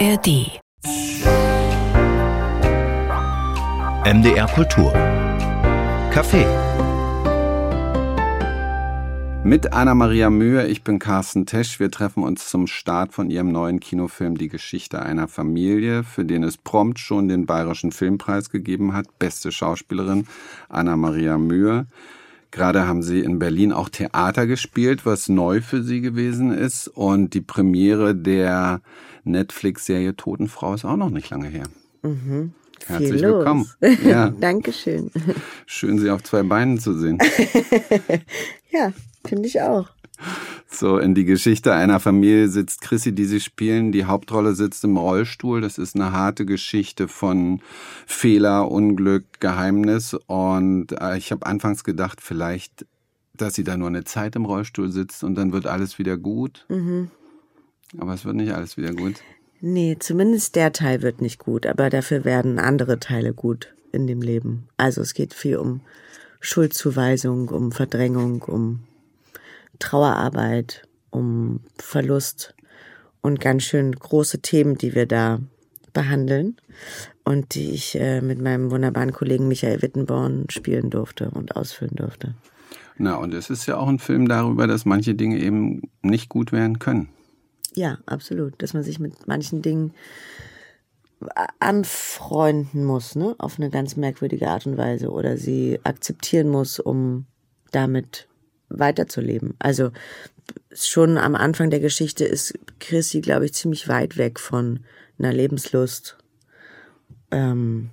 ARD. MDR Kultur. Café. Mit Anna-Maria Mühe, ich bin Carsten Tesch. Wir treffen uns zum Start von ihrem neuen Kinofilm Die Geschichte einer Familie, für den es prompt schon den Bayerischen Filmpreis gegeben hat. Beste Schauspielerin Anna-Maria Mühe. Gerade haben Sie in Berlin auch Theater gespielt, was neu für Sie gewesen ist. Und die Premiere der Netflix-Serie Totenfrau ist auch noch nicht lange her. Mhm. Herzlich willkommen. Ja. Dankeschön. Schön, Sie auf zwei Beinen zu sehen. ja, finde ich auch. So, in die Geschichte einer Familie sitzt Chrissy, die sie spielen. Die Hauptrolle sitzt im Rollstuhl. Das ist eine harte Geschichte von Fehler, Unglück, Geheimnis. Und äh, ich habe anfangs gedacht, vielleicht, dass sie da nur eine Zeit im Rollstuhl sitzt und dann wird alles wieder gut. Mhm. Aber es wird nicht alles wieder gut. Nee, zumindest der Teil wird nicht gut, aber dafür werden andere Teile gut in dem Leben. Also es geht viel um Schuldzuweisung, um Verdrängung, um Trauerarbeit, um Verlust und ganz schön große Themen, die wir da behandeln und die ich äh, mit meinem wunderbaren Kollegen Michael Wittenborn spielen durfte und ausfüllen durfte. Na, und es ist ja auch ein Film darüber, dass manche Dinge eben nicht gut werden können. Ja, absolut. Dass man sich mit manchen Dingen anfreunden muss, ne? Auf eine ganz merkwürdige Art und Weise oder sie akzeptieren muss, um damit weiterzuleben. Also schon am Anfang der Geschichte ist Chrissy, glaube ich, ziemlich weit weg von einer Lebenslust. Ähm,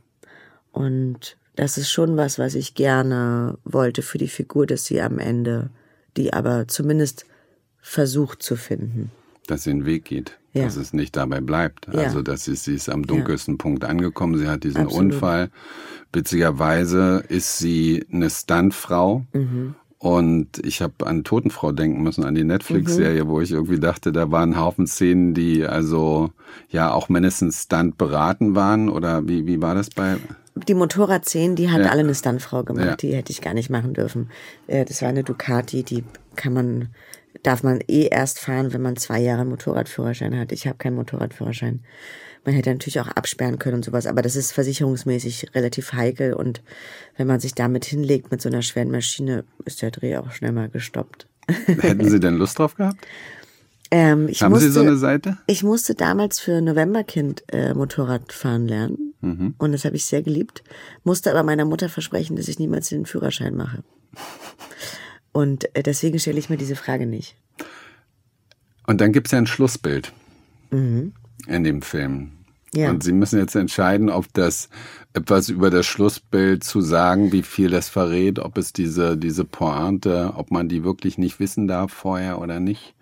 und das ist schon was, was ich gerne wollte für die Figur, dass sie am Ende, die aber zumindest versucht zu finden. Dass sie den Weg geht, Ja. dass es nicht dabei bleibt. Ja. Also, dass sie, sie ist am dunkelsten Punkt angekommen. Sie hat diesen Absolut. Unfall. Witzigerweise ist sie eine Stuntfrau. Mhm. Und ich habe an Totenfrau denken müssen, an die Netflix-Serie, wo ich irgendwie dachte, da waren ein Haufen Szenen, die also ja auch mindestens Stunt beraten waren. Oder wie, wie war das bei? Die Motorradszenen, die hat Ja. alle eine Stuntfrau gemacht, Ja. die hätte ich gar nicht machen dürfen. Äh, Das war eine Ducati, die kann man, darf man eh erst fahren, wenn man zwei Jahre Motorradführerschein hat. Ich habe keinen Motorradführerschein. Man hätte natürlich auch absperren können und sowas, aber das ist versicherungsmäßig relativ heikel und wenn man sich damit hinlegt mit so einer schweren Maschine, ist der Dreh auch schnell mal gestoppt. Hätten Sie denn Lust drauf gehabt? Ähm, ich Haben musste, Sie so eine Seite? Ich musste damals für Novemberkind äh, Motorrad fahren lernen Mhm. und das habe ich sehr geliebt. Musste aber meiner Mutter versprechen, dass ich niemals den Führerschein mache. Und äh, deswegen stelle ich mir diese Frage nicht. Und dann gibt's ja ein Schlussbild in dem Film. Mhm. Ja. Und Sie müssen jetzt entscheiden, ob das etwas über das Schlussbild zu sagen, wie viel das verrät, ob es diese, diese Pointe, ob man die wirklich nicht wissen darf vorher oder nicht.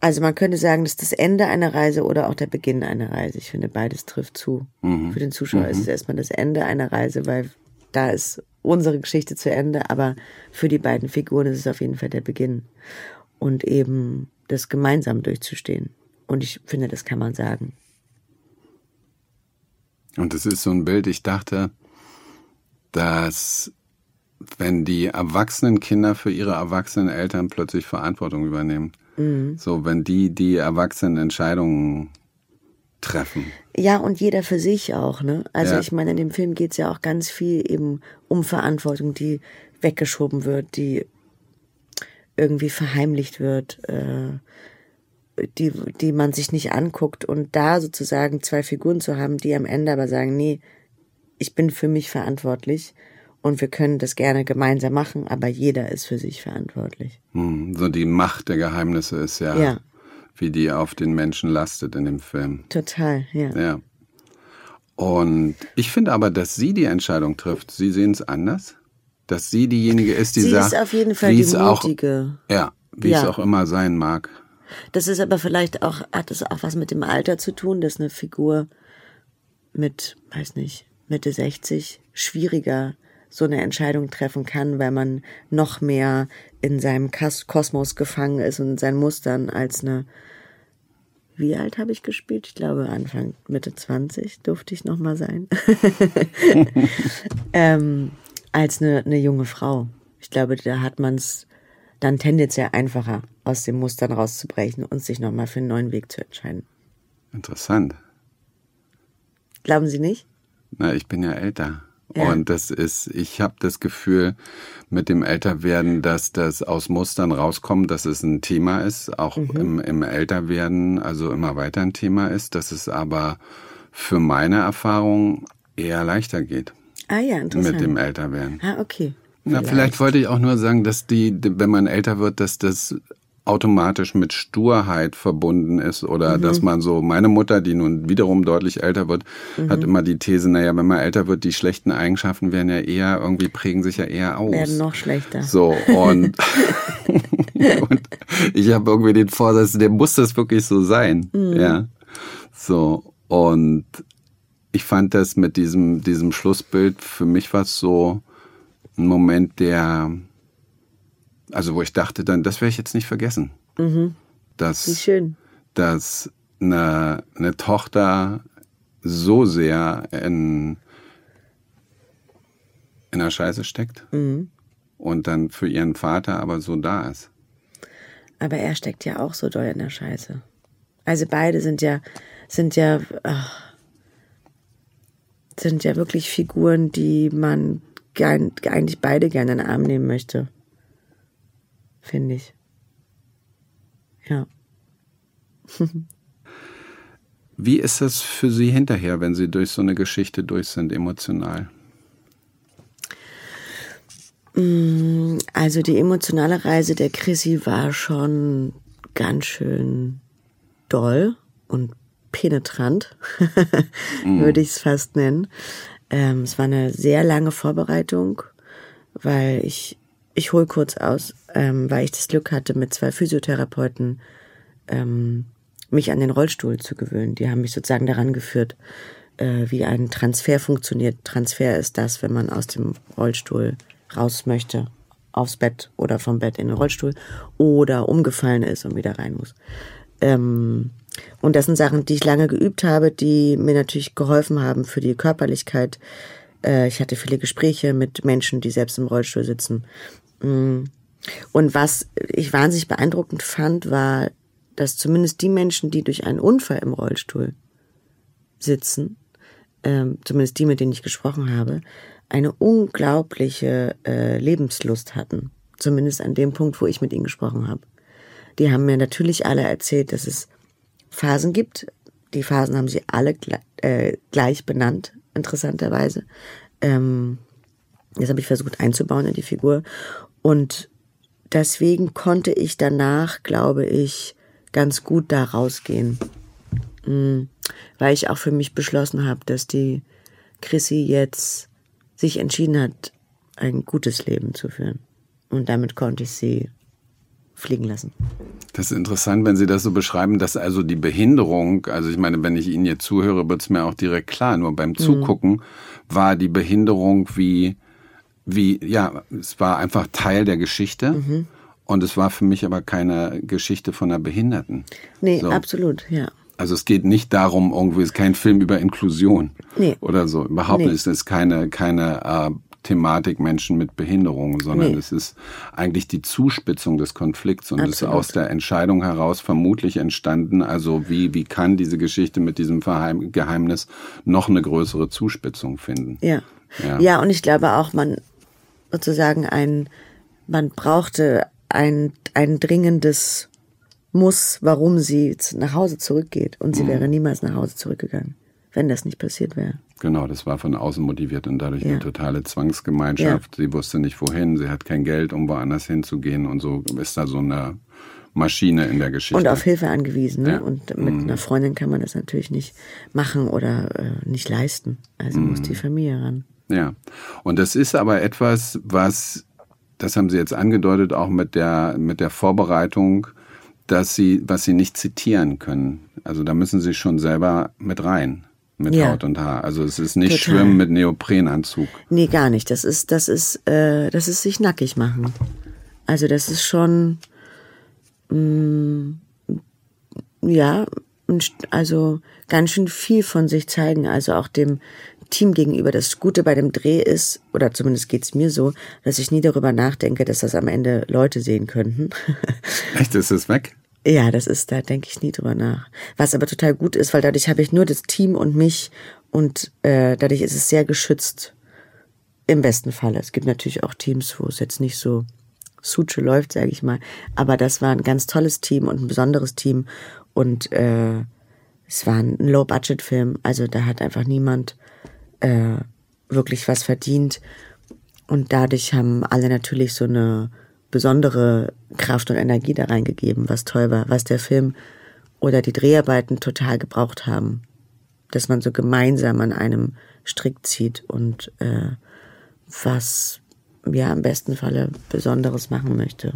Also man könnte sagen, das ist das Ende einer Reise oder auch der Beginn einer Reise. Ich finde, beides trifft zu. Für den Zuschauer ist es erstmal das Ende einer Reise, weil da ist unsere Geschichte zu Ende, aber für die beiden Figuren ist es auf jeden Fall der Beginn. Und eben das gemeinsam durchzustehen. Und ich finde, das kann man sagen. Und es ist so ein Bild, ich dachte, dass wenn die erwachsenen Kinder für ihre erwachsenen Eltern plötzlich Verantwortung übernehmen, so wenn die die erwachsenen Entscheidungen treffen. Ja, und jeder für sich auch, ne? Also Ja. ich meine, in dem Film geht's ja auch ganz viel eben um Verantwortung, die weggeschoben wird, die irgendwie verheimlicht wird, äh, die, die man sich nicht anguckt. Und da sozusagen zwei Figuren zu haben, die am Ende aber sagen, nee, ich bin für mich verantwortlich und wir können das gerne gemeinsam machen, aber jeder ist für sich verantwortlich. Hm, So die Macht der Geheimnisse ist ja, Ja. Wie die auf den Menschen lastet in dem Film. Total, ja. Ja. Und ich finde aber, dass sie die Entscheidung trifft. Sie sehen es anders. Dass sie diejenige ist, die Sie sagt, ist auf jeden Fall die es auch, mutige. ja, wie es Ja. auch immer sein mag. Das ist aber vielleicht auch, hat es auch was mit dem Alter zu tun, dass eine Figur mit, weiß nicht, Mitte 60 schwieriger so eine Entscheidung treffen kann, weil man noch mehr in seinem Kosmos gefangen ist und in seinen Mustern als eine, wie alt habe ich gespielt? Ich glaube Anfang, Mitte 20 durfte ich noch mal sein. ähm, als eine, eine junge Frau. Ich glaube, da hat man es dann tendenziell einfacher, aus den Mustern rauszubrechen und sich nochmal für einen neuen Weg zu entscheiden. Interessant. Glauben Sie nicht? Na, ich bin ja älter. Ja. Und das ist, ich habe das Gefühl mit dem Älterwerden, dass das aus Mustern rauskommt, dass es ein Thema ist, auch Mhm. im, im Älterwerden, also immer weiter ein Thema ist, dass es aber für meine Erfahrung eher leichter geht Ah ja, interessant. mit dem Älterwerden. Ah, okay. Na, vielleicht wollte ich auch nur sagen, dass die, wenn man älter wird, dass das automatisch mit Sturheit verbunden ist oder Mhm. dass man so, meine Mutter, die nun wiederum deutlich älter wird, Mhm. hat immer die These, naja, wenn man älter wird, die schlechten Eigenschaften werden ja eher, irgendwie prägen sich ja eher aus. Werden noch schlechter. So, und, und ich habe irgendwie den Vorsatz, der muss das wirklich so sein. Ja. So, und ich fand das mit diesem, diesem Schlussbild, für mich war es so ein Moment, der, also wo ich dachte dann, das werde ich jetzt nicht vergessen. Wie Dass, schön. dass eine, eine Tochter so sehr in, in der Scheiße steckt und dann für ihren Vater aber so da ist. Aber er steckt ja auch so doll in der Scheiße. Also beide sind ja, sind ja, ach, sind ja wirklich Figuren, die man gern, eigentlich beide gerne in den Arm nehmen möchte. Finde ich. Ja. Wie ist das für Sie hinterher, wenn Sie durch so eine Geschichte durch sind, emotional? Also die emotionale Reise der Chrissy war schon ganz schön doll und penetrant, würde ich es fast nennen. Ähm, es war eine sehr lange Vorbereitung, weil ich, ich hole kurz aus, ähm, weil ich das Glück hatte, mit zwei Physiotherapeuten ähm, mich an den Rollstuhl zu gewöhnen. Die haben mich sozusagen daran geführt, äh, wie ein Transfer funktioniert. Transfer ist das, wenn man aus dem Rollstuhl raus möchte, aufs Bett oder vom Bett in den Rollstuhl oder umgefallen ist und wieder rein muss. Ähm, und das sind Sachen, die ich lange geübt habe, die mir natürlich geholfen haben für die Körperlichkeit. Äh, ich hatte viele Gespräche mit Menschen, die selbst im Rollstuhl sitzen. Mm. Und was ich wahnsinnig beeindruckend fand, war, dass zumindest die Menschen, die durch einen Unfall im Rollstuhl sitzen, ähm, zumindest die, mit denen ich gesprochen habe, eine unglaubliche äh, Lebenslust hatten. Zumindest an dem Punkt, wo ich mit ihnen gesprochen habe. Die haben mir natürlich alle erzählt, dass es Phasen gibt. Die Phasen haben sie alle gle äh, gleich benannt, interessanterweise. Ähm, das habe ich versucht einzubauen in die Figur. Und deswegen konnte ich danach, glaube ich, ganz gut da rausgehen. Mm, Weil ich auch für mich beschlossen habe, dass die Chrissy jetzt sich entschieden hat, ein gutes Leben zu führen. Und damit konnte ich sie fliegen lassen. Das ist interessant, wenn Sie das so beschreiben, dass also die Behinderung, also ich meine, wenn ich Ihnen jetzt zuhöre, wird es mir auch direkt klar, nur beim Zugucken war die Behinderung wie, wie, ja, es war einfach Teil der Geschichte und es war für mich aber keine Geschichte von einer Behinderten. Nee, So. absolut, ja. Also es geht nicht darum, irgendwie es ist kein Film über Inklusion Nee. oder so. Überhaupt Nee. nicht. Es ist keine, keine äh, Thematik Menschen mit Behinderungen, sondern Nee. es ist eigentlich die Zuspitzung des Konflikts und es ist Absolut. aus der Entscheidung heraus vermutlich entstanden. Also wie, wie kann diese Geschichte mit diesem Verheim Geheimnis noch eine größere Zuspitzung finden? Ja. Ja. ja. und ich glaube auch, man sozusagen ein, man brauchte ein, ein dringendes Muss, warum sie nach Hause zurückgeht. Und Mhm. sie wäre niemals nach Hause zurückgegangen, wenn das nicht passiert wäre. Genau, das war von außen motiviert und dadurch Ja. eine totale Zwangsgemeinschaft. Sie wusste nicht wohin, sie hat kein Geld, um woanders hinzugehen und so ist da so eine Maschine in der Geschichte. Und auf Hilfe angewiesen. Ne? Ja. Mhm. Und mit einer Freundin kann man das natürlich nicht machen oder äh, nicht leisten. Also Mhm. muss die Familie ran. Ja, und das ist aber etwas, was, das haben Sie jetzt angedeutet, auch mit der, mit der Vorbereitung, dass Sie, was Sie nicht zitieren können. Also da müssen Sie schon selber mit rein, mit Ja. Haut und Haar. Also es ist nicht Total. Schwimmen mit Neoprenanzug. Nee, gar nicht. Das ist, das ist, äh, das ist sich nackig machen. Also das ist schon, mm, ja, also ganz schön viel von sich zeigen. Also auch dem Team gegenüber. Das Gute bei dem Dreh ist, oder zumindest geht's mir so, dass ich nie darüber nachdenke, dass das am Ende Leute sehen könnten. Echt, ist es weg? Ja, das ist, da denke ich nie drüber nach. Was aber total gut ist, weil dadurch habe ich nur das Team und mich und äh, dadurch ist es sehr geschützt. Im besten Falle. Es gibt natürlich auch Teams, wo es jetzt nicht so Suche läuft, sage ich mal. Aber das war ein ganz tolles Team und ein besonderes Team. Und äh, es war ein Low-Budget-Film. Also da hat einfach niemand äh, wirklich was verdient. Und dadurch haben alle natürlich so eine besondere Kraft und Energie da reingegeben, was toll war, was der Film oder die Dreharbeiten total gebraucht haben. Dass man so gemeinsam an einem Strick zieht und äh, was ja im besten Falle Besonderes machen möchte.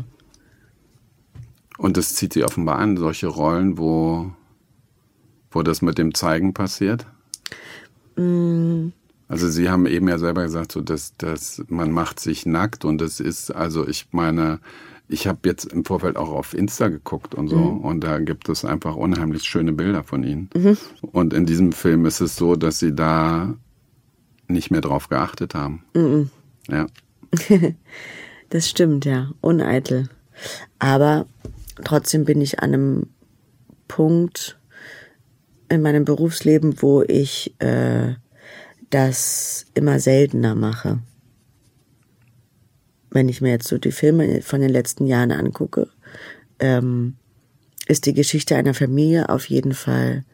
Und das zieht sie offenbar an, solche Rollen, wo, wo das mit dem Zeigen passiert? Mm. Also Sie haben eben ja selber gesagt, so dass, dass man macht sich nackt und das ist, also ich meine, ich habe jetzt im Vorfeld auch auf Insta geguckt und so mhm. und da gibt es einfach unheimlich schöne Bilder von Ihnen. Mhm. Und in diesem Film ist es so, dass Sie da nicht mehr drauf geachtet haben. Mhm. Ja. das stimmt, ja. Uneitel. Aber trotzdem bin ich an einem Punkt in meinem Berufsleben, wo ich äh, das immer seltener mache. Wenn ich mir jetzt so die Filme von den letzten Jahren angucke, ähm, ist die Geschichte einer Familie auf jeden Fall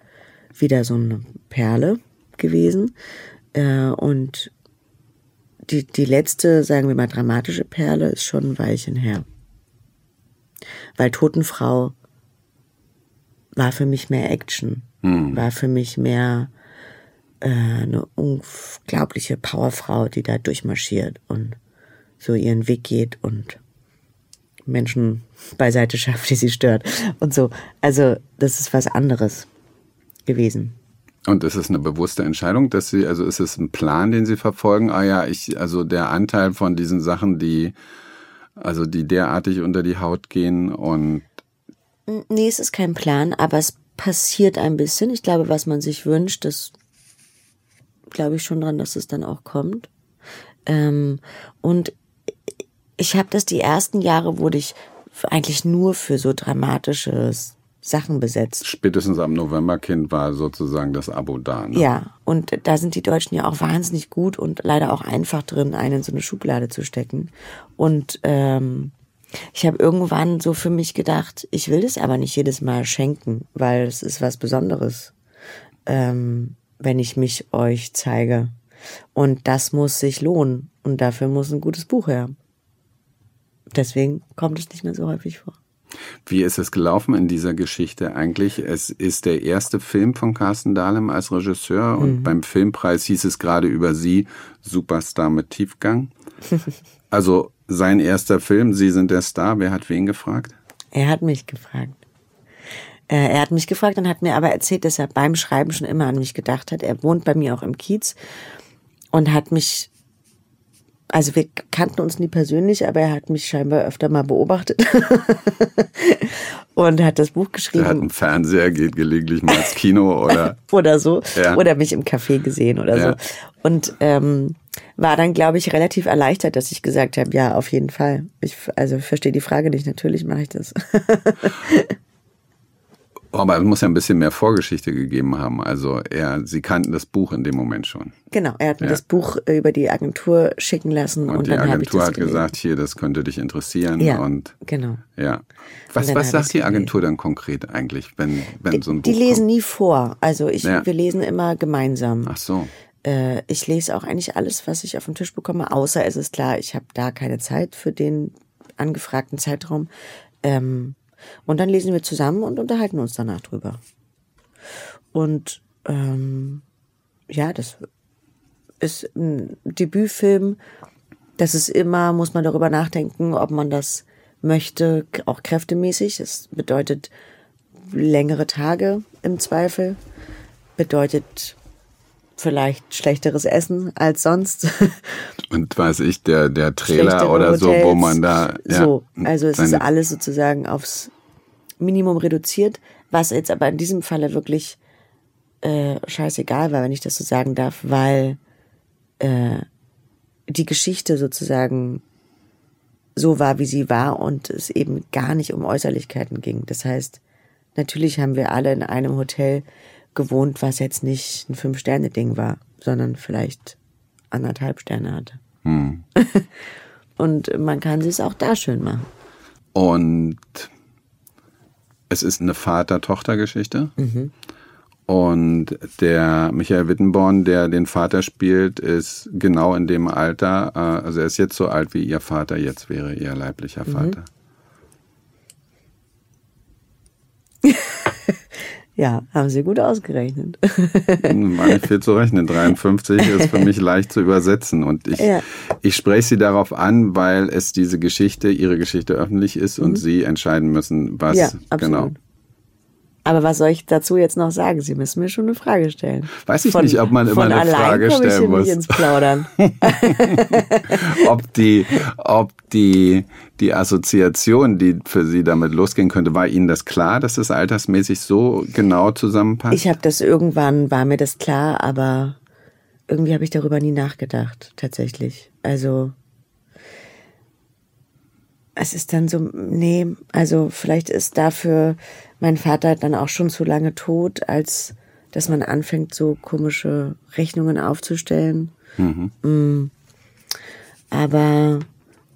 wieder so eine Perle gewesen. Äh, und die, die letzte, sagen wir mal, dramatische Perle ist schon ein Weilchen her. Weil Totenfrau war für mich mehr Action, hm. war für mich mehr äh, eine unglaubliche Powerfrau, die da durchmarschiert und so ihren Weg geht und Menschen beiseite schafft, die sie stört und so. Also das ist was anderes gewesen. Und ist es eine bewusste Entscheidung, dass Sie, also ist es ein Plan, den Sie verfolgen? Ah ja, ich, also der Anteil von diesen Sachen, die, also die derartig unter die Haut gehen und. Nee, es ist kein Plan, aber es passiert ein bisschen. Ich glaube, was man sich wünscht, das glaube ich schon dran, dass es dann auch kommt. Ähm, und ich habe das die ersten Jahre wurde ich eigentlich nur für so dramatisches Sachen besetzt. Spätestens am Novemberkind war sozusagen das Abo da. Ne? Ja, und da sind die Deutschen ja auch wahnsinnig gut und leider auch einfach drin, einen in so eine Schublade zu stecken. Und ähm, ich habe irgendwann so für mich gedacht, ich will das aber nicht jedes Mal schenken, weil es ist was Besonderes, ähm, wenn ich mich euch zeige. Und das muss sich lohnen. Und dafür muss ein gutes Buch her. Deswegen kommt es nicht mehr so häufig vor. Wie ist es gelaufen in dieser Geschichte eigentlich? Es ist der erste Film von Carsten Dahlem als Regisseur und mhm. beim Filmpreis hieß es gerade über Sie Superstar mit Tiefgang. Also sein erster Film, Sie sind der Star. Wer hat wen gefragt? Er hat mich gefragt. Äh, er hat mich gefragt und hat mir aber erzählt, dass er beim Schreiben schon immer an mich gedacht hat. Er wohnt bei mir auch im Kiez und hat mich also wir kannten uns nie persönlich, aber er hat mich scheinbar öfter mal beobachtet und hat das Buch geschrieben. Er hat einen Fernseher, geht gelegentlich mal ins Kino oder oder so ja. oder mich im Café gesehen oder ja. so und ähm, war dann glaube ich relativ erleichtert, dass ich gesagt habe, ja auf jeden Fall. Ich also verstehe die Frage nicht, natürlich mache ich das. Aber es muss ja ein bisschen mehr Vorgeschichte gegeben haben. Also er, sie kannten das Buch in dem Moment schon. Genau, er hat mir ja. das Buch äh, über die Agentur schicken lassen und, und die Agentur hat gesagt, hier, das könnte dich interessieren. Ja, und genau. Ja. Was, was sagt die Agentur dann konkret eigentlich, wenn, wenn so ein Buch Die lesen kommt? nie vor. Also ich, Ja. wir lesen immer gemeinsam. Ach so. Äh, ich lese auch eigentlich alles, was ich auf den Tisch bekomme, außer es ist klar, ich habe da keine Zeit für den angefragten Zeitraum. Ähm, und dann lesen wir zusammen und unterhalten uns danach drüber. Und ähm, ja, das ist ein Debütfilm. Das ist immer, muss man darüber nachdenken, ob man das möchte, auch kräftemäßig. Es bedeutet längere Tage im Zweifel. Bedeutet vielleicht schlechteres Essen als sonst. Und weiß ich, der, der Trailer Schlechtere oder so, wo Hotels. man da. Ja, so, also es ist alles sozusagen aufs Minimum reduziert, was jetzt aber in diesem Falle wirklich äh, scheißegal war, wenn ich das so sagen darf, weil äh, die Geschichte sozusagen so war, wie sie war und es eben gar nicht um Äußerlichkeiten ging. Das heißt, natürlich haben wir alle in einem Hotel gewohnt, was jetzt nicht ein Fünf-Sterne-Ding war, sondern vielleicht anderthalb Sterne hatte. Hm. und man kann es auch da schön machen. Und es ist eine Vater-Tochter-Geschichte. Und der Michael Wittenborn, der den Vater spielt, ist genau in dem Alter, äh, also er ist jetzt so alt wie ihr Vater jetzt wäre, ihr leiblicher Vater. Ja, haben Sie gut ausgerechnet. War nicht viel zu rechnen. 53 ist für mich leicht zu übersetzen. Und ich, Ja. ich spreche Sie darauf an, weil es diese Geschichte, Ihre Geschichte öffentlich ist und Sie entscheiden müssen, was Mhm. ja, genau. Aber was soll ich dazu jetzt noch sagen? Sie müssen mir schon eine Frage stellen. Weiß ich nicht, ob man immer von eine Frage ich stellen hier muss. Nicht ins Plaudern. ob die, ob die, die Assoziation, die für Sie damit losgehen könnte, war Ihnen das klar, dass das altersmäßig so genau zusammenpasst? Ich habe das irgendwann, war mir das klar, aber irgendwie habe ich darüber nie nachgedacht, tatsächlich. Also es ist dann so, nee, also vielleicht ist dafür mein Vater dann auch schon zu lange tot, als dass man anfängt, so komische Rechnungen aufzustellen. Mm. Aber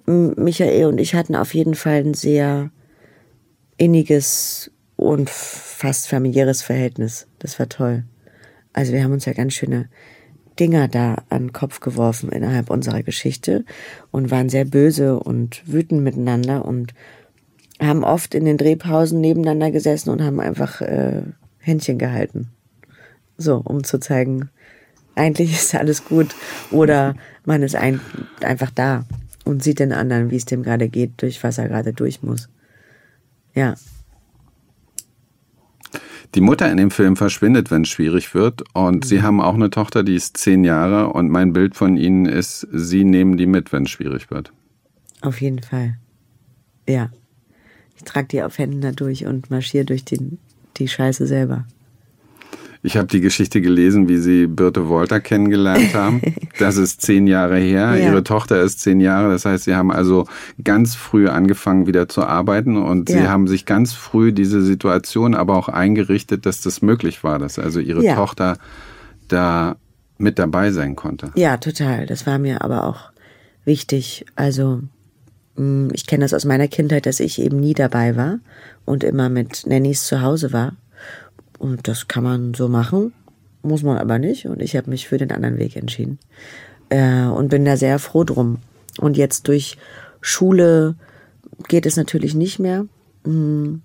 Michael und ich hatten auf jeden Fall ein sehr inniges und fast familiäres Verhältnis. Das war toll. Also wir haben uns ja ganz schöne Dinger da an den Kopf geworfen innerhalb unserer Geschichte und waren sehr böse und wütend miteinander und haben oft in den Drehpausen nebeneinander gesessen und haben einfach äh, Händchen gehalten. So, um zu zeigen, eigentlich ist alles gut. Oder man ist ein, einfach da und sieht den anderen, wie es dem gerade geht, durch was er gerade durch muss. Ja. Die Mutter in dem Film verschwindet, wenn es schwierig wird. Und Sie haben auch eine Tochter, die ist zehn Jahre. Und mein Bild von Ihnen ist, Sie nehmen die mit, wenn es schwierig wird. Auf jeden Fall. Ja. Ich trage die auf Händen da durch und marschiere durch die, die Scheiße selber. Ich habe die Geschichte gelesen, wie Sie Birte Wolter kennengelernt haben. Das ist zehn Jahre her. Ja. Ihre Tochter ist zehn Jahre. Das heißt, Sie haben also ganz früh angefangen, wieder zu arbeiten. Und Sie Ja. haben sich ganz früh diese Situation aber auch eingerichtet, dass das möglich war, dass also Ihre Ja. Tochter da mit dabei sein konnte. Ja, total. Das war mir aber auch wichtig. Also, ich kenne das aus meiner Kindheit, dass ich eben nie dabei war und immer mit Nannies zu Hause war. Und das kann man so machen, muss man aber nicht. Und ich habe mich für den anderen Weg entschieden. Äh, und bin da sehr froh drum. Und jetzt durch Schule geht es natürlich nicht mehr. Mm,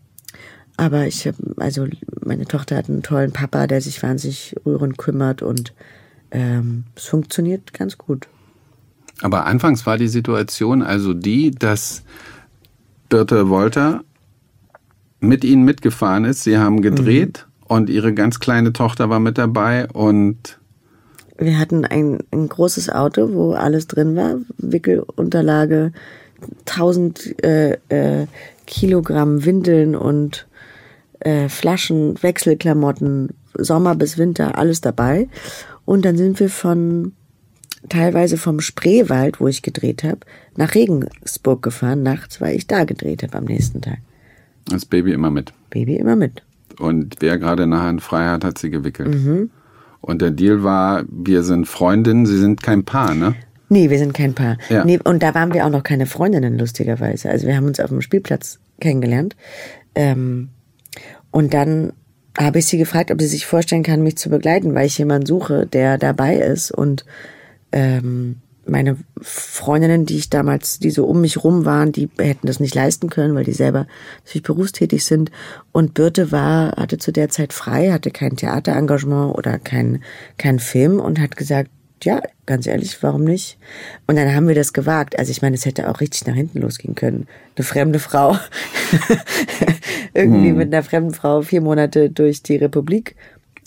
Aber ich habe, also meine Tochter hat einen tollen Papa, der sich wahnsinnig rührend kümmert und ähm, es funktioniert ganz gut. Aber anfangs war die Situation also die, dass Birte Wolter mit ihnen mitgefahren ist. Sie haben gedreht und ihre ganz kleine Tochter war mit dabei und Wir hatten ein, ein großes Auto, wo alles drin war, Wickelunterlage, 1000 äh, äh, Kilogramm Windeln und äh, Flaschen, Wechselklamotten, Sommer bis Winter, alles dabei. Und dann sind wir von teilweise vom Spreewald, wo ich gedreht habe, nach Regensburg gefahren, nachts, weil ich da gedreht habe am nächsten Tag. das Baby immer mit. Baby immer mit. Und wer gerade eine Hand frei hat, hat sie gewickelt. Und der Deal war, wir sind Freundinnen, sie sind kein Paar, ne? Nee, wir sind kein Paar. Ja. Nee, und da waren wir auch noch keine Freundinnen, lustigerweise. Also wir haben uns auf dem Spielplatz kennengelernt. Ähm, und dann habe ich sie gefragt, ob sie sich vorstellen kann, mich zu begleiten, weil ich jemanden suche, der dabei ist. Und ähm, meine Freundinnen, die ich damals, die so um mich rum waren, die hätten das nicht leisten können, weil die selber natürlich berufstätig sind. Und Birte war, hatte zu der Zeit frei, hatte kein Theaterengagement oder kein, kein Film und hat gesagt, ja, ganz ehrlich, warum nicht? Und dann haben wir das gewagt. Also ich meine, es hätte auch richtig nach hinten losgehen können. Eine fremde Frau, irgendwie mit einer fremden Frau vier Monate durch die Republik.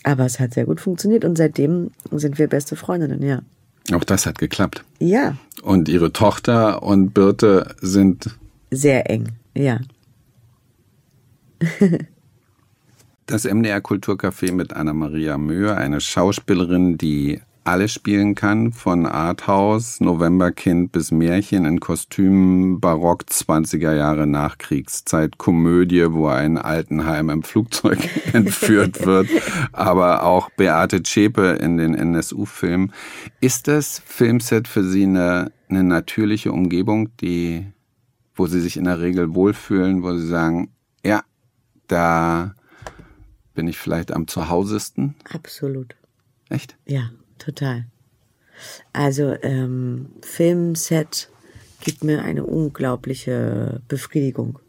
Aber es hat sehr gut funktioniert und seitdem sind wir beste Freundinnen, ja. Auch das hat geklappt. Ja, Und ihre Tochter und Birte sind sehr eng, ja. Das MDR Kulturcafé mit Anna-Maria Möhr, eine Schauspielerin, die alles spielen kann, von Arthouse, Novemberkind bis Märchen in Kostümen, Barock, 20er Jahre Nachkriegszeit, Komödie, wo ein Altenheim im Flugzeug entführt wird, aber auch Beate Zschäpe in den NSU-Filmen. Ist das Filmset für Sie eine, eine natürliche Umgebung, die, wo Sie sich in der Regel wohlfühlen, wo Sie sagen, ja, da bin ich vielleicht am zuhausesten? Absolut. Echt? Ja, total. Also ähm, Filmset gibt mir eine unglaubliche Befriedigung,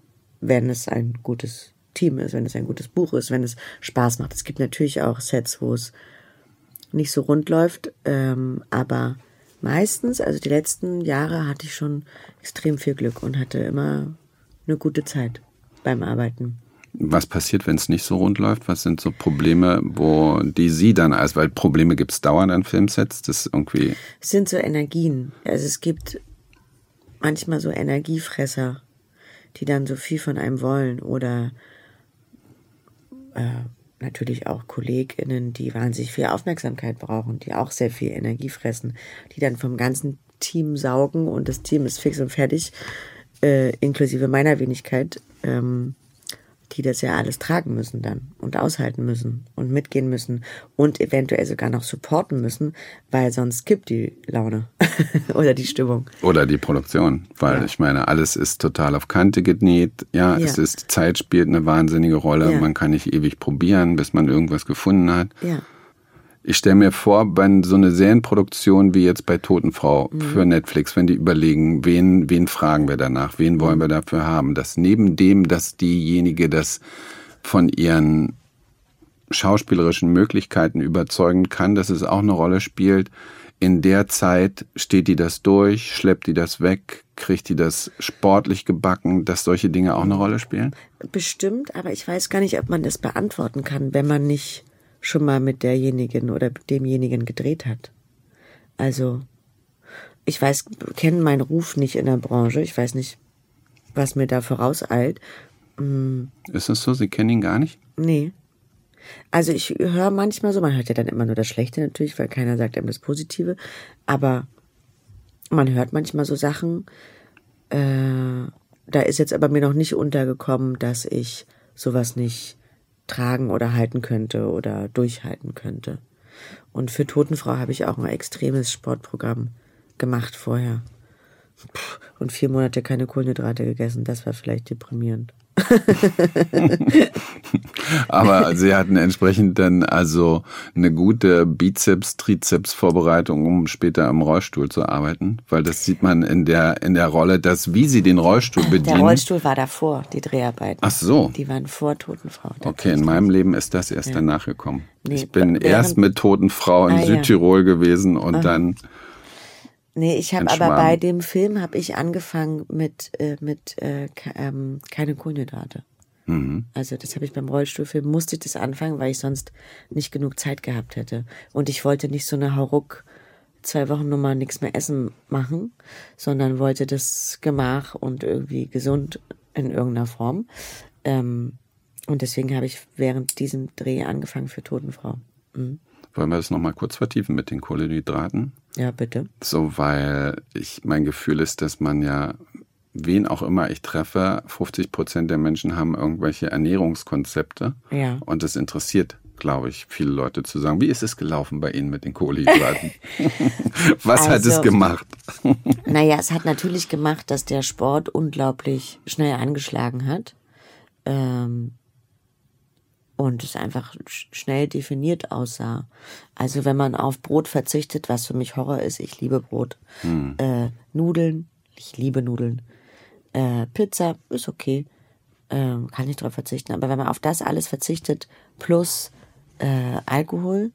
wenn es ein gutes Team ist, wenn es ein gutes Buch ist, wenn es Spaß macht. Es gibt natürlich auch Sets, wo es nicht so rund läuft, ähm, aber meistens, also die letzten Jahre hatte ich schon extrem viel Glück und hatte immer eine gute Zeit beim Arbeiten. Was passiert, wenn es nicht so rund läuft? Was sind so Probleme, wo die Sie dann als, weil Probleme gibt es dauernd an Filmsets, das irgendwie. Es sind so Energien. Also es gibt manchmal so Energiefresser, die dann so viel von einem wollen oder äh, natürlich auch KollegInnen, die wahnsinnig viel Aufmerksamkeit brauchen, die auch sehr viel Energie fressen, die dann vom ganzen Team saugen und das Team ist fix und fertig, äh, inklusive meiner Wenigkeit. Ähm, die das ja alles tragen müssen dann und aushalten müssen und mitgehen müssen und eventuell sogar noch supporten müssen, weil sonst kippt die Laune oder die Stimmung. Oder die Produktion, weil ja. ich meine, alles ist total auf Kante genäht. Ja, ja. es ist, Zeit spielt eine wahnsinnige Rolle. Ja. Man kann nicht ewig probieren, bis man irgendwas gefunden hat. Ja. Ich stelle mir vor, wenn so eine Serienproduktion wie jetzt bei Totenfrau mhm. für Netflix, wenn die überlegen, wen, wen fragen wir danach, wen wollen wir dafür haben, dass neben dem, dass diejenige das von ihren schauspielerischen Möglichkeiten überzeugen kann, dass es auch eine Rolle spielt, in der Zeit steht die das durch, schleppt die das weg, kriegt die das sportlich gebacken, dass solche Dinge auch eine Rolle spielen? Bestimmt, aber ich weiß gar nicht, ob man das beantworten kann, wenn man nicht schon mal mit derjenigen oder demjenigen gedreht hat. Also, ich weiß, kenne meinen Ruf nicht in der Branche. Ich weiß nicht, was mir da vorauseilt. Hm. Ist es so? Sie kennen ihn gar nicht? Nee. Also ich höre manchmal so, man hört ja dann immer nur das Schlechte natürlich, weil keiner sagt einem das Positive. Aber man hört manchmal so Sachen, äh, da ist jetzt aber mir noch nicht untergekommen, dass ich sowas nicht tragen oder halten könnte oder durchhalten könnte. Und für Totenfrau habe ich auch ein extremes Sportprogramm gemacht vorher. Und vier Monate keine Kohlenhydrate gegessen, das war vielleicht deprimierend. Aber sie hatten entsprechend dann also eine gute Bizeps-Trizeps-Vorbereitung, um später im Rollstuhl zu arbeiten, weil das sieht man in der in der Rolle, dass wie sie den Rollstuhl bedienen. Der Rollstuhl war davor, die Dreharbeiten. Ach so. Die waren vor Totenfrau. Okay, in meinem Leben ist das erst ja. danach gekommen. Nee, ich bin erst mit Totenfrau in ah, Südtirol ja. gewesen und Aha. dann Nee, ich habe aber bei dem Film habe ich angefangen mit äh, mit äh, ähm, keine Kohlenhydrate. Mhm. Also das habe ich beim Rollstuhlfilm musste ich das anfangen, weil ich sonst nicht genug Zeit gehabt hätte und ich wollte nicht so eine Hauruck zwei Wochen Nummer nichts mehr essen machen, sondern wollte das Gemach und irgendwie gesund in irgendeiner Form. Ähm, und deswegen habe ich während diesem Dreh angefangen für Totenfrau. Mhm. Wollen wir das nochmal kurz vertiefen mit den Kohlenhydraten? Ja, bitte. So, weil ich, mein Gefühl ist, dass man ja, wen auch immer ich treffe, 50 Prozent der Menschen haben irgendwelche Ernährungskonzepte. Ja. Und das interessiert, glaube ich, viele Leute zu sagen, wie ist es gelaufen bei Ihnen mit den Kohlenhydraten? Was also, hat es also, gemacht? naja, es hat natürlich gemacht, dass der Sport unglaublich schnell angeschlagen hat. Ähm, und es einfach schnell definiert aussah. Also wenn man auf Brot verzichtet, was für mich Horror ist, ich liebe Brot. Hm. Äh, Nudeln, ich liebe Nudeln. Äh, Pizza ist okay, äh, kann ich drauf verzichten. Aber wenn man auf das alles verzichtet plus äh, Alkohol,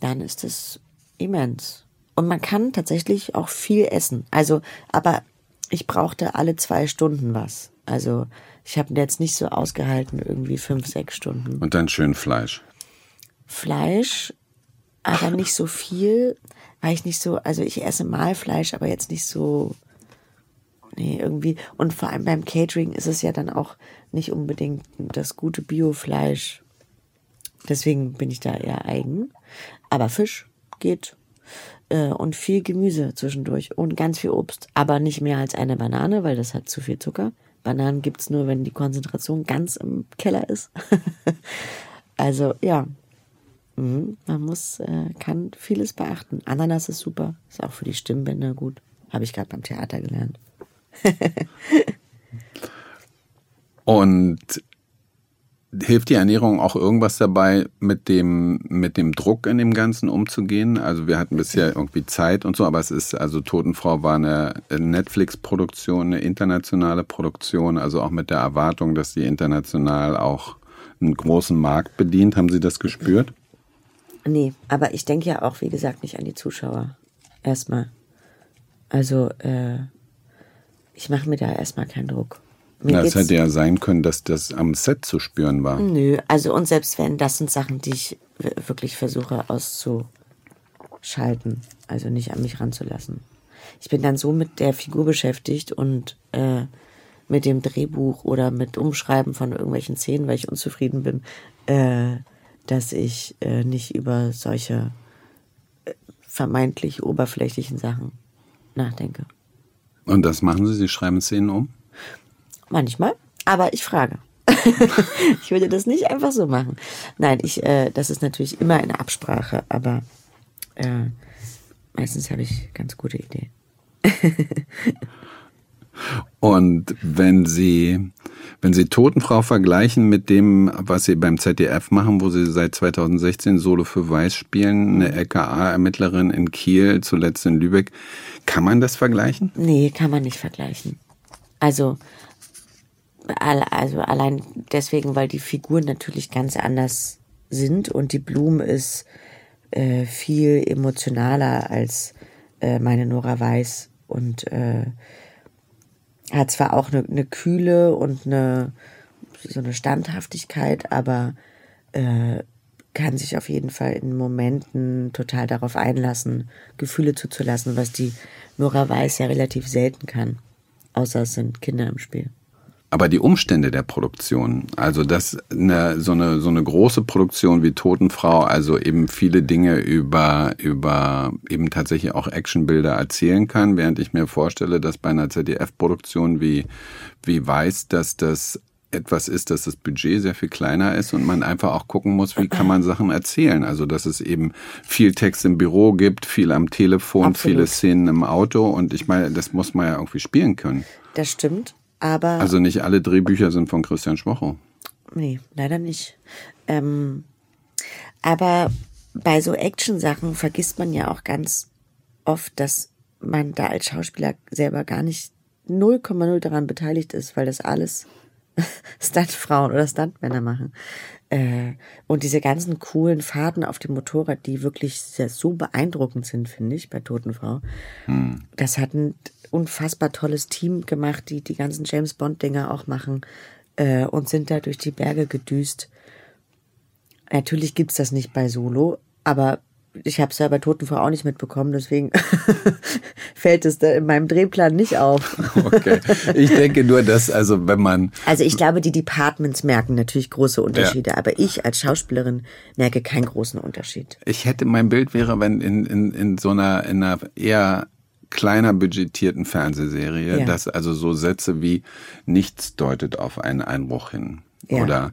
dann ist es immens. Und man kann tatsächlich auch viel essen. Also, aber ich brauchte alle zwei Stunden was. Also ich habe jetzt nicht so ausgehalten, irgendwie fünf, sechs Stunden. Und dann schön Fleisch. Fleisch, aber nicht so viel, weil ich nicht so, also ich esse mal Fleisch, aber jetzt nicht so, nee, irgendwie. Und vor allem beim Catering ist es ja dann auch nicht unbedingt das gute Biofleisch. Deswegen bin ich da eher eigen. Aber Fisch geht. Äh, und viel Gemüse zwischendurch und ganz viel Obst. Aber nicht mehr als eine Banane, weil das hat zu viel Zucker. Bananen gibt's nur, wenn die Konzentration ganz im Keller ist. also ja, mhm, man muss, äh, kann vieles beachten. Ananas ist super, ist auch für die Stimmbänder gut. Habe ich gerade beim Theater gelernt. Und hilft die Ernährung auch irgendwas dabei, mit dem, mit dem Druck in dem Ganzen umzugehen? Also wir hatten bisher irgendwie Zeit und so, aber es ist, also Totenfrau war eine Netflix-Produktion, eine internationale Produktion, also auch mit der Erwartung, dass sie international auch einen großen Markt bedient. Haben Sie das gespürt? Nee, aber ich denke ja auch, wie gesagt, nicht an die Zuschauer. Erstmal. Also, äh, ich mache mir da erstmal keinen Druck. Mir Na, es hätte ja sein können, dass das am Set zu spüren war. Nö, also und selbst wenn, das sind Sachen, die ich wirklich versuche auszuschalten, also nicht an mich ranzulassen. Ich bin dann so mit der Figur beschäftigt und äh, mit dem Drehbuch oder mit Umschreiben von irgendwelchen Szenen, weil ich unzufrieden bin, äh, dass ich äh, nicht über solche äh, vermeintlich oberflächlichen Sachen nachdenke. Und das machen Sie? Sie schreiben Szenen um? Manchmal, aber ich frage. ich würde das nicht einfach so machen. Nein, ich, äh, das ist natürlich immer eine Absprache, aber äh, meistens habe ich ganz gute Ideen. Und wenn Sie, wenn Sie Totenfrau vergleichen mit dem, was Sie beim ZDF machen, wo Sie seit 2016 Solo für Weiß spielen, eine LKA-Ermittlerin in Kiel, zuletzt in Lübeck, kann man das vergleichen? Nee, kann man nicht vergleichen. Also, al- also allein deswegen, weil die Figuren natürlich ganz anders sind und die Blume ist äh, viel emotionaler als äh, meine Nora Weiß und äh, hat zwar auch eine, eine Kühle und eine so eine Standhaftigkeit, aber äh, kann sich auf jeden Fall in Momenten total darauf einlassen, Gefühle zuzulassen, was die Nora Weiß ja relativ selten kann. Außer es sind Kinder im Spiel. Aber die Umstände der Produktion, also dass eine, so, eine, so eine große Produktion wie Totenfrau, also eben viele Dinge über, über eben tatsächlich auch Actionbilder erzählen kann, während ich mir vorstelle, dass bei einer ZDF-Produktion wie, wie Weiß, dass das etwas ist, dass das Budget sehr viel kleiner ist und man einfach auch gucken muss, wie kann man Sachen erzählen. Also dass es eben viel Text im Büro gibt, viel am Telefon, Absolut. viele Szenen im Auto und ich meine, das muss man ja irgendwie spielen können. Das stimmt, aber Also nicht alle Drehbücher sind von Christian Schwocho. Nee, leider nicht. Ähm, aber bei so Action-Sachen vergisst man ja auch ganz oft, dass man da als Schauspieler selber gar nicht 0,0 daran beteiligt ist, weil das alles Stuntfrauen oder Stuntmänner machen. Äh, und diese ganzen coolen Fahrten auf dem Motorrad, die wirklich sehr, so beeindruckend sind, finde ich, bei Totenfrau. Das hat ein unfassbar tolles Team gemacht, die die ganzen James Bond-Dinger auch machen äh, und sind da durch die Berge gedüst. Natürlich gibt's das nicht bei Solo, aber ich habe es ja bei Totenfrau auch nicht mitbekommen, deswegen fällt es da in meinem Drehplan nicht auf. Okay. Ich denke nur, dass, also wenn man, Also ich glaube, die Departments merken natürlich große Unterschiede, aber ich als Schauspielerin merke keinen großen Unterschied. ich hätte, mein Bild wäre, wenn in, in, in so einer, in einer eher kleiner budgetierten Fernsehserie, Ja. dass also so Sätze wie nichts deutet auf einen Einbruch hin. Ja. Oder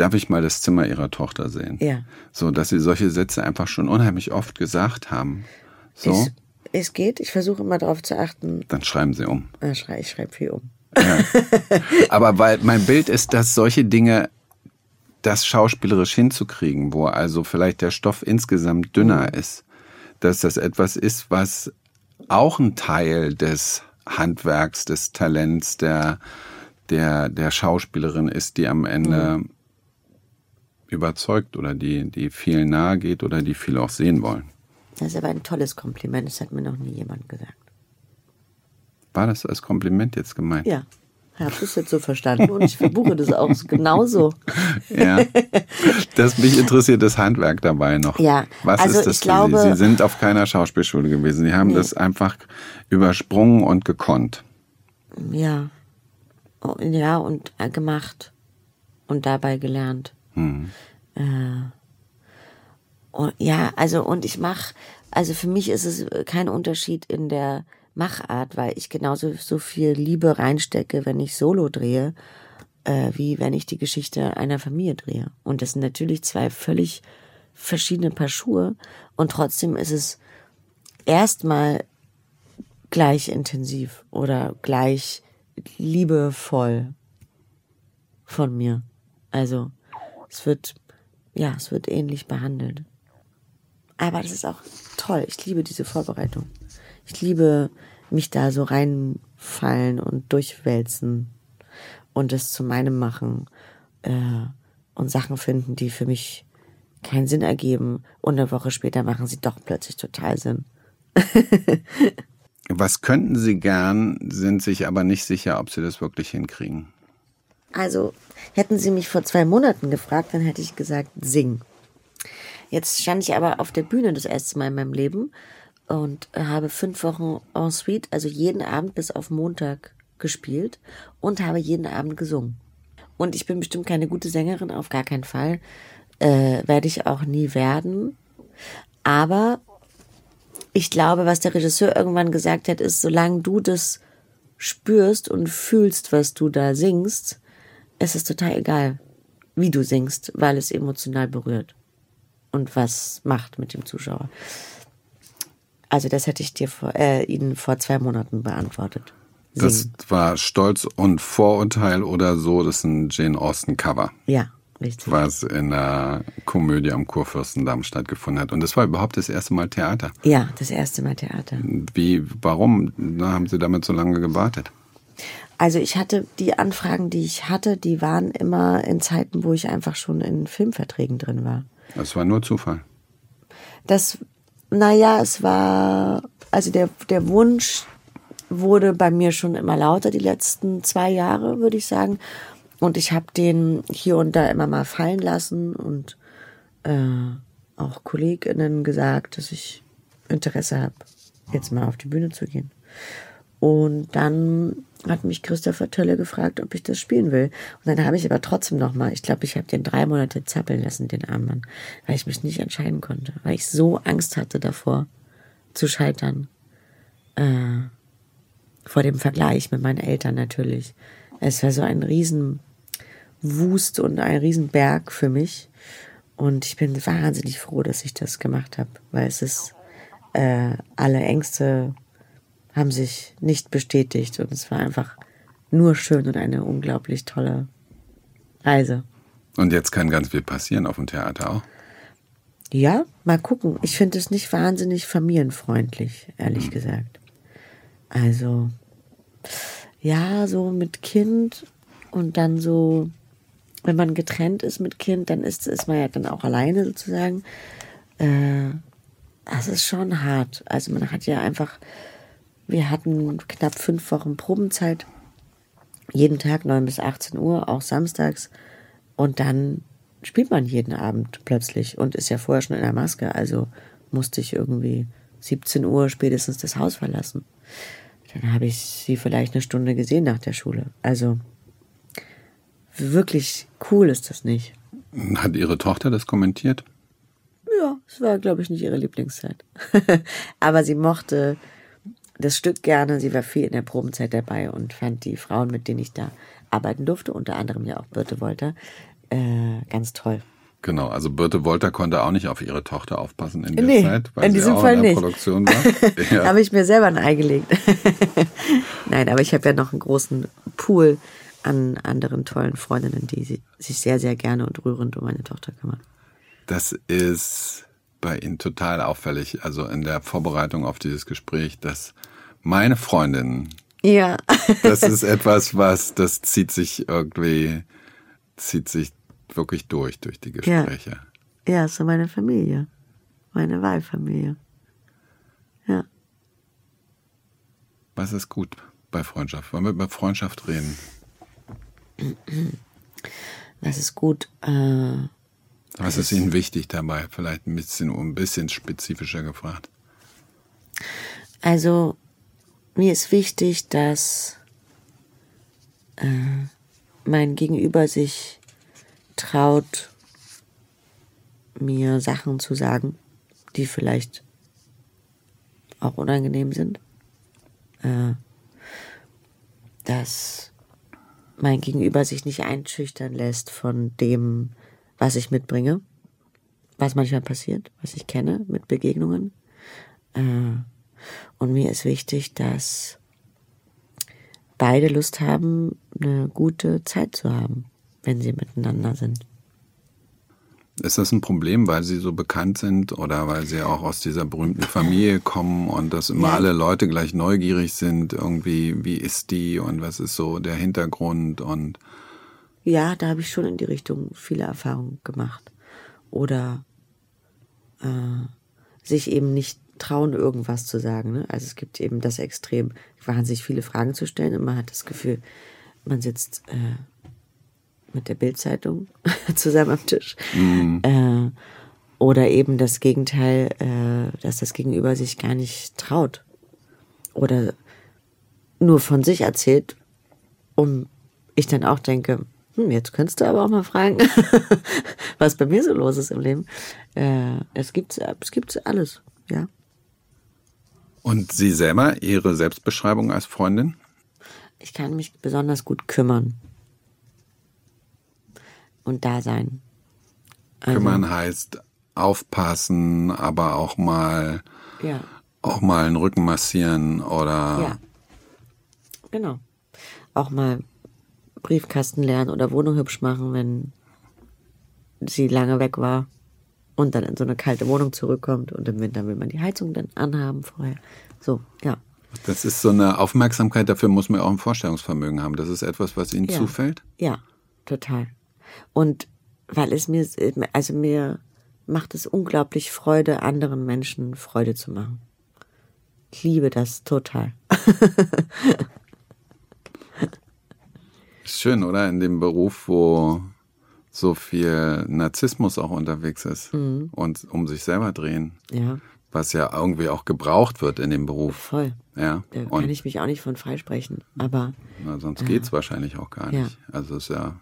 darf ich mal das Zimmer ihrer Tochter sehen? Ja. So, dass sie solche Sätze einfach schon unheimlich oft gesagt haben. So, Es, es geht, ich versuche immer darauf zu achten. dann schreiben sie um. Ah, schrei, ich schreibe viel um. Aber weil mein Bild ist, dass solche Dinge das schauspielerisch hinzukriegen, wo also vielleicht der Stoff insgesamt dünner ist, dass das etwas ist, was auch ein Teil des Handwerks, des Talents der, der, der Schauspielerin ist, die am Ende überzeugt oder die, die viel nahe geht oder die viel auch sehen wollen. Das ist aber ein tolles Kompliment, das hat mir noch nie jemand gesagt. War das als Kompliment jetzt gemeint? Ja, habe es jetzt so verstanden und ich verbuche das auch genauso. Ja. Das mich interessiert das Handwerk dabei noch. Ja, Was also ist das ich glaube- Sie? Sie sind auf keiner Schauspielschule gewesen. Sie haben das einfach übersprungen und gekonnt. Ja. Oh, Ja, und gemacht und dabei gelernt. Hm. Äh, ja, also und ich mache, also für mich ist es kein Unterschied in der Machart, weil ich genauso so viel Liebe reinstecke, wenn ich Solo drehe, äh, wie wenn ich die Geschichte einer Familie drehe. Und das sind natürlich zwei völlig verschiedene Paar Schuhe und trotzdem ist es erstmal gleich intensiv oder gleich liebevoll von mir. Also es wird, ja, es wird ähnlich behandelt. Aber das ist auch toll. Ich liebe diese Vorbereitung. Ich liebe mich da so reinfallen und durchwälzen und es zu meinem machen äh, und Sachen finden, die für mich keinen Sinn ergeben und eine Woche später machen sie doch plötzlich total Sinn. Was könnten Sie gern, sind sich aber nicht sicher, ob Sie das wirklich hinkriegen? Also, hätten Sie mich vor zwei Monaten gefragt, dann hätte ich gesagt, sing. Jetzt stand ich aber auf der Bühne das erste Mal in meinem Leben und habe fünf Wochen en suite, also jeden Abend bis auf Montag gespielt und habe jeden Abend gesungen. Und ich bin bestimmt keine gute Sängerin, auf gar keinen Fall. Äh, werde ich auch nie werden. Aber ich glaube, was der Regisseur irgendwann gesagt hat, ist, solange du das spürst und fühlst, was du da singst, ist es total egal, wie du singst, weil es emotional berührt und was macht mit dem Zuschauer. Also das hätte ich dir vor, äh, Ihnen vor zwei Monaten beantwortet. Singen. Das war Stolz und Vorurteil oder so, das ist ein Jane Austen Cover. Ja. Richtig. Was in der Komödie am Kurfürstendamm stattgefunden hat. Und das war überhaupt das erste Mal Theater. Ja, das erste Mal Theater. Wie, warum haben Sie damit so lange gewartet? Also ich hatte die Anfragen, die ich hatte, die waren immer in Zeiten, wo ich einfach schon in Filmverträgen drin war. Das war nur Zufall. Das, naja, es war, also der, der Wunsch wurde bei mir schon immer lauter die letzten zwei Jahre, würde ich sagen. Und ich habe den hier und da immer mal fallen lassen und äh, auch KollegInnen gesagt, dass ich Interesse habe, jetzt mal auf die Bühne zu gehen. Und dann hat mich Christopher Tölle gefragt, ob ich das spielen will. Und dann habe ich aber trotzdem noch mal, ich glaube, ich habe den drei Monate zappeln lassen, den armen Mann, weil ich mich nicht entscheiden konnte, weil ich so Angst hatte davor zu scheitern. Äh, vor dem Vergleich mit meinen Eltern natürlich. Es war so ein riesen Wust und ein Riesenberg für mich. Und ich bin wahnsinnig froh, dass ich das gemacht habe, weil es ist, äh, alle Ängste haben sich nicht bestätigt und es war einfach nur schön und eine unglaublich tolle Reise. Und jetzt kann ganz viel passieren auf dem Theater auch. Ja, mal gucken. Ich finde es nicht wahnsinnig familienfreundlich, ehrlich mhm. gesagt. Also, ja, so mit Kind und dann so wenn man getrennt ist mit Kind, dann ist, ist man ja dann auch alleine sozusagen. Äh, das ist schon hart. Also man hat ja einfach, wir hatten knapp fünf Wochen Probenzeit, jeden Tag 9 bis 18 Uhr, auch samstags. Und dann spielt man jeden Abend plötzlich und ist ja vorher schon in der Maske. Also musste ich irgendwie 17 Uhr spätestens das Haus verlassen. Dann habe ich sie vielleicht eine Stunde gesehen nach der Schule. Also wirklich cool ist das nicht. Hat Ihre Tochter das kommentiert? Ja, es war, glaube ich, nicht ihre Lieblingszeit. Aber sie mochte das Stück gerne. Sie war viel in der Probenzeit dabei und fand die Frauen, mit denen ich da arbeiten durfte, unter anderem ja auch Birte Wolter, äh, ganz toll. Genau, also Birte Wolter konnte auch nicht auf ihre Tochter aufpassen in der nee, Zeit, weil in sie auch Fall in der nicht. Produktion war. Ja. habe ich mir selber ein Ei gelegt. Nein, aber ich habe ja noch einen großen Pool an anderen tollen Freundinnen, die sich sehr, sehr gerne und rührend um meine Tochter kümmern. Das ist bei Ihnen total auffällig, also in der Vorbereitung auf dieses Gespräch, dass meine Freundinnen, ja. das ist etwas, was, das zieht sich irgendwie, zieht sich wirklich durch, durch die Gespräche. Ja, ja so meine Familie, meine Wahlfamilie. Ja. Was ist gut bei Freundschaft? Wollen wir über Freundschaft reden? Das ist gut. Äh, Was ist Ihnen wichtig dabei? Vielleicht ein bisschen, ein bisschen spezifischer gefragt. Also, mir ist wichtig, dass äh, mein Gegenüber sich traut, mir Sachen zu sagen, die vielleicht auch unangenehm sind. Äh, dass mein Gegenüber sich nicht einschüchtern lässt von dem, was ich mitbringe, was manchmal passiert, was ich kenne mit Begegnungen. Äh, und mir ist wichtig, dass beide Lust haben, eine gute Zeit zu haben, wenn sie miteinander sind. Ist das ein Problem, weil sie so bekannt sind oder weil sie auch aus dieser berühmten Familie kommen und dass immer ja. alle Leute gleich neugierig sind, irgendwie, wie ist die und was ist so der Hintergrund und ja, da habe ich schon in die Richtung viele Erfahrungen gemacht. Oder äh, sich eben nicht trauen, irgendwas zu sagen. Ne? Also es gibt eben das Extrem, wahnsinnig viele Fragen zu stellen und man hat das Gefühl, man sitzt äh, mit der Bildzeitung zusammen am Tisch. Mhm. Äh, oder eben das Gegenteil, äh, dass das Gegenüber sich gar nicht traut. Oder nur von sich erzählt, um ich dann auch denke, hm, jetzt könntest du aber auch mal fragen, was bei mir so los ist im Leben. Äh, es gibt es gibt alles, ja. Und Sie selber, Ihre Selbstbeschreibung als Freundin? Ich kann mich besonders gut kümmern und da sein. Also, Kümmern heißt aufpassen, aber auch mal ja. auch mal einen Rücken massieren oder ja. Genau. Auch mal Briefkasten lernen oder Wohnung hübsch machen, wenn sie lange weg war und dann in so eine kalte Wohnung zurückkommt und im Winter will man die Heizung dann anhaben vorher. So, ja. Das ist so eine Aufmerksamkeit, dafür muss man auch ein Vorstellungsvermögen haben. Das ist etwas, was Ihnen ja. zufällt? Ja, total. Und weil es mir, also mir macht es unglaublich Freude, anderen Menschen Freude zu machen. Ich liebe das total. Schön, oder? In dem Beruf, wo so viel Narzissmus auch unterwegs ist mhm. und um sich selber drehen. Ja. Was ja irgendwie auch gebraucht wird in dem Beruf. Voll. Ja. Da kann ich mich auch nicht von freisprechen. Aber. Na, sonst äh, es wahrscheinlich auch gar nicht. Ja. Also ist ja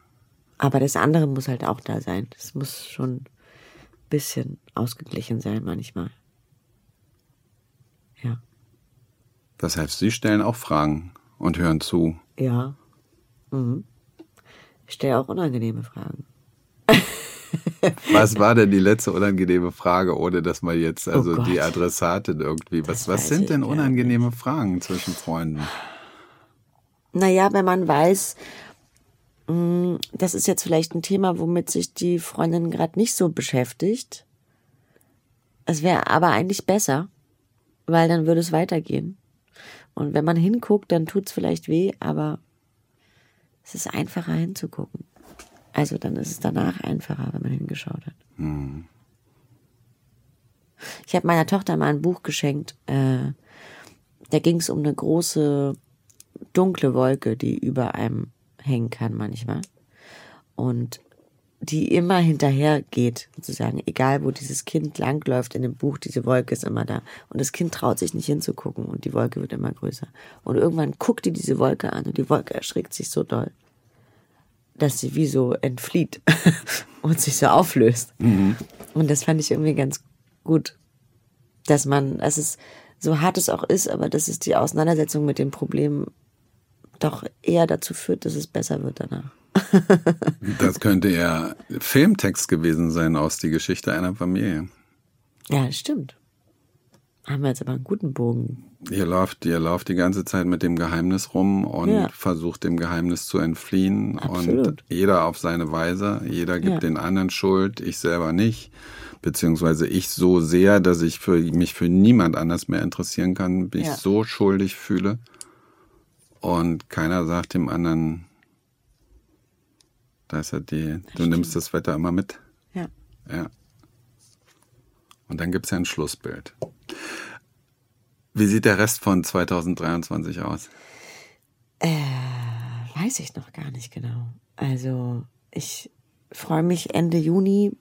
aber das andere muss halt auch da sein. Das muss schon ein bisschen ausgeglichen sein manchmal. Ja. Das heißt, Sie stellen auch Fragen und hören zu. Ja. Mhm. Ich stelle auch unangenehme Fragen. Was war denn die letzte unangenehme Frage, ohne dass man jetzt oh also oh die Adressatin irgendwie. Was, was sind denn unangenehme Fragen zwischen Freunden? Naja, wenn man weiß, Mm, das ist jetzt vielleicht ein Thema, womit sich die Freundin gerade nicht so beschäftigt. Es wäre aber eigentlich besser, weil dann würde es weitergehen. Und wenn man hinguckt, dann tut es vielleicht weh, aber es ist einfacher hinzugucken. Also dann ist es danach einfacher, wenn man hingeschaut hat. Mhm. Ich habe meiner Tochter mal ein Buch geschenkt. Äh, da ging es um eine große dunkle Wolke, die über einem hängen kann manchmal. Und die immer hinterher geht, sozusagen, egal wo dieses Kind langläuft in dem Buch, diese Wolke ist immer da. Und das Kind traut sich nicht hinzugucken und die Wolke wird immer größer. Und irgendwann guckt die diese Wolke an und die Wolke erschrickt sich so doll, dass sie wie so entflieht und sich so auflöst. Mhm. Und das fand ich irgendwie ganz gut, dass man, dass es so hart es auch ist, aber dass es die Auseinandersetzung mit dem Problem doch eher dazu führt, dass es besser wird danach. das könnte ja Filmtext gewesen sein aus die Geschichte einer Familie. Ja, stimmt. Haben wir jetzt aber einen guten Bogen. Ihr lauft, ihr lauft die ganze Zeit mit dem Geheimnis rum und ja. versucht dem Geheimnis zu entfliehen. Absolut. Und jeder auf seine Weise. Jeder gibt ja. den anderen Schuld, ich selber nicht. Beziehungsweise ich so sehr, dass ich für, mich für niemand anders mehr interessieren kann, mich ja. so schuldig fühle. Und keiner sagt dem anderen, da ist ja die, du nimmst das Wetter immer mit. Ja. Ja. Und dann gibt es ja ein Schlussbild. Wie sieht der Rest von 2023 aus? Äh, weiß ich noch gar nicht genau. Also ich freue mich, Ende Juni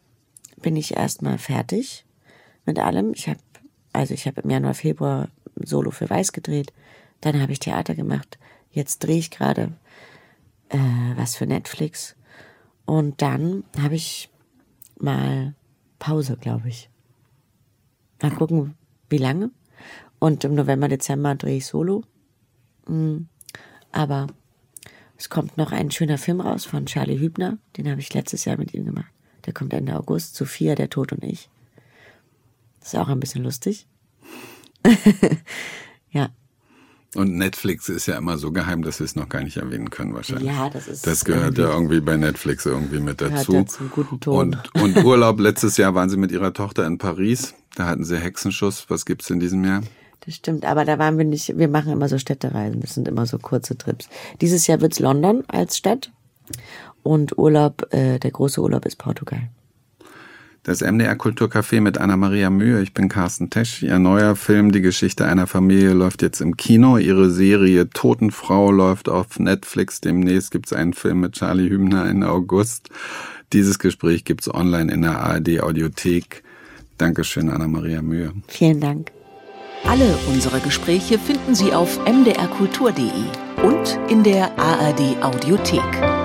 bin ich erstmal fertig mit allem. Ich habe, also ich habe im Januar, Februar Solo für Weiß gedreht. Dann habe ich Theater gemacht. Jetzt drehe ich gerade äh, was für Netflix. Und dann habe ich mal Pause, glaube ich. Mal gucken, wie lange. Und im November, Dezember drehe ich Solo. Mm, aber es kommt noch ein schöner Film raus von Charlie Hübner. Den habe ich letztes Jahr mit ihm gemacht. Der kommt Ende August. Sophia, der Tod und ich. Das ist auch ein bisschen lustig. ja. Und Netflix ist ja immer so geheim, dass wir es noch gar nicht erwähnen können wahrscheinlich. Ja, das ist. Das gehört ja irgendwie bei Netflix irgendwie mit dazu. Gehört zum guten Ton. Und, und Urlaub, letztes Jahr waren sie mit ihrer Tochter in Paris. Da hatten sie Hexenschuss. Was gibt's in diesem Jahr? Das stimmt, aber da waren wir nicht, wir machen immer so Städtereisen, das sind immer so kurze Trips. Dieses Jahr wird's London als Stadt und Urlaub, äh, der große Urlaub ist Portugal. Das MDR Kulturcafé mit Anna-Maria Mühe. Ich bin Carsten Tesch. Ihr neuer Film Die Geschichte einer Familie läuft jetzt im Kino. Ihre Serie Totenfrau läuft auf Netflix. Demnächst gibt's einen Film mit Charlie Hübner Ende August. Dieses Gespräch gibt's online in der ARD Audiothek. Dankeschön, Anna-Maria Mühe. Vielen Dank. Alle unsere Gespräche finden Sie auf mdrkultur.de und in der ARD Audiothek.